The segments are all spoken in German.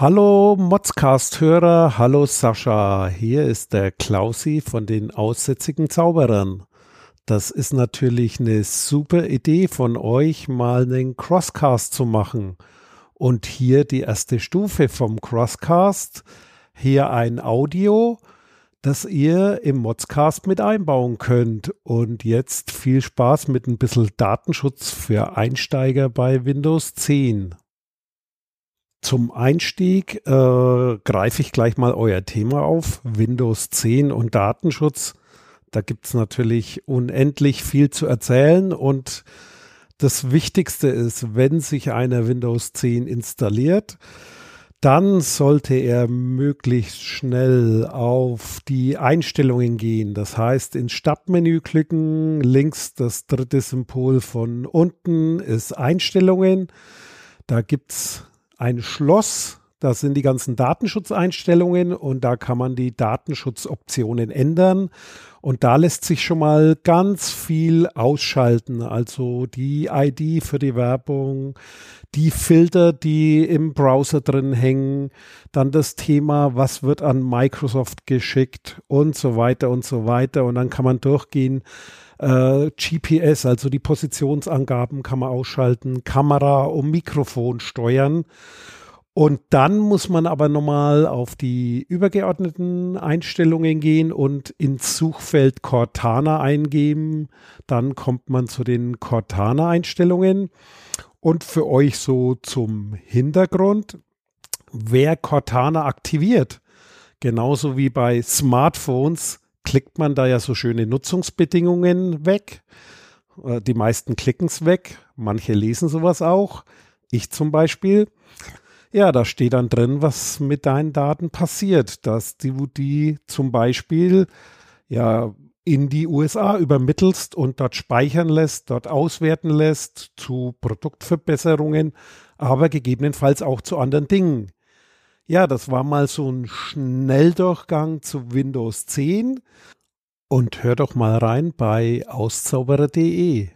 Hallo Modscast-Hörer, hallo Sascha, hier ist der Klausi von den aussätzigen Zauberern. Das ist natürlich eine super Idee von euch, mal einen Crosscast zu machen. Und hier die erste Stufe vom Crosscast, hier ein Audio, das ihr im Modscast mit einbauen könnt. Und jetzt viel Spaß mit ein bisschen Datenschutz für Einsteiger bei Windows 10. Zum Einstieg äh, greife ich gleich mal euer Thema auf, Windows 10 und Datenschutz. Da gibt es natürlich unendlich viel zu erzählen und das Wichtigste ist, wenn sich einer Windows 10 installiert, dann sollte er möglichst schnell auf die Einstellungen gehen. Das heißt, ins Startmenü klicken, links das dritte Symbol von unten ist Einstellungen. Da gibt es ein Schloss, das sind die ganzen Datenschutzeinstellungen und da kann man die Datenschutzoptionen ändern. Und da lässt sich schon mal ganz viel ausschalten. Also die ID für die Werbung, die Filter, die im Browser drin hängen, dann das Thema, was wird an Microsoft geschickt und so weiter und so weiter. Und dann kann man durchgehen. Äh, GPS, also die Positionsangaben kann man ausschalten, Kamera und Mikrofon steuern. Und dann muss man aber nochmal auf die übergeordneten Einstellungen gehen und ins Suchfeld Cortana eingeben. Dann kommt man zu den Cortana-Einstellungen. Und für euch so zum Hintergrund, wer Cortana aktiviert, genauso wie bei Smartphones, klickt man da ja so schöne Nutzungsbedingungen weg. Äh, die meisten klicken es weg, manche lesen sowas auch. Ich zum Beispiel. Ja, da steht dann drin, was mit deinen Daten passiert, dass du die zum Beispiel ja in die USA übermittelst und dort speichern lässt, dort auswerten lässt zu Produktverbesserungen, aber gegebenenfalls auch zu anderen Dingen. Ja, das war mal so ein Schnelldurchgang zu Windows 10 und hör doch mal rein bei auszauberer.de.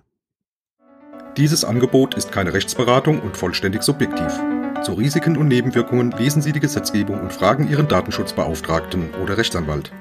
Dieses Angebot ist keine Rechtsberatung und vollständig subjektiv. Zu Risiken und Nebenwirkungen lesen Sie die Gesetzgebung und fragen Ihren Datenschutzbeauftragten oder Rechtsanwalt.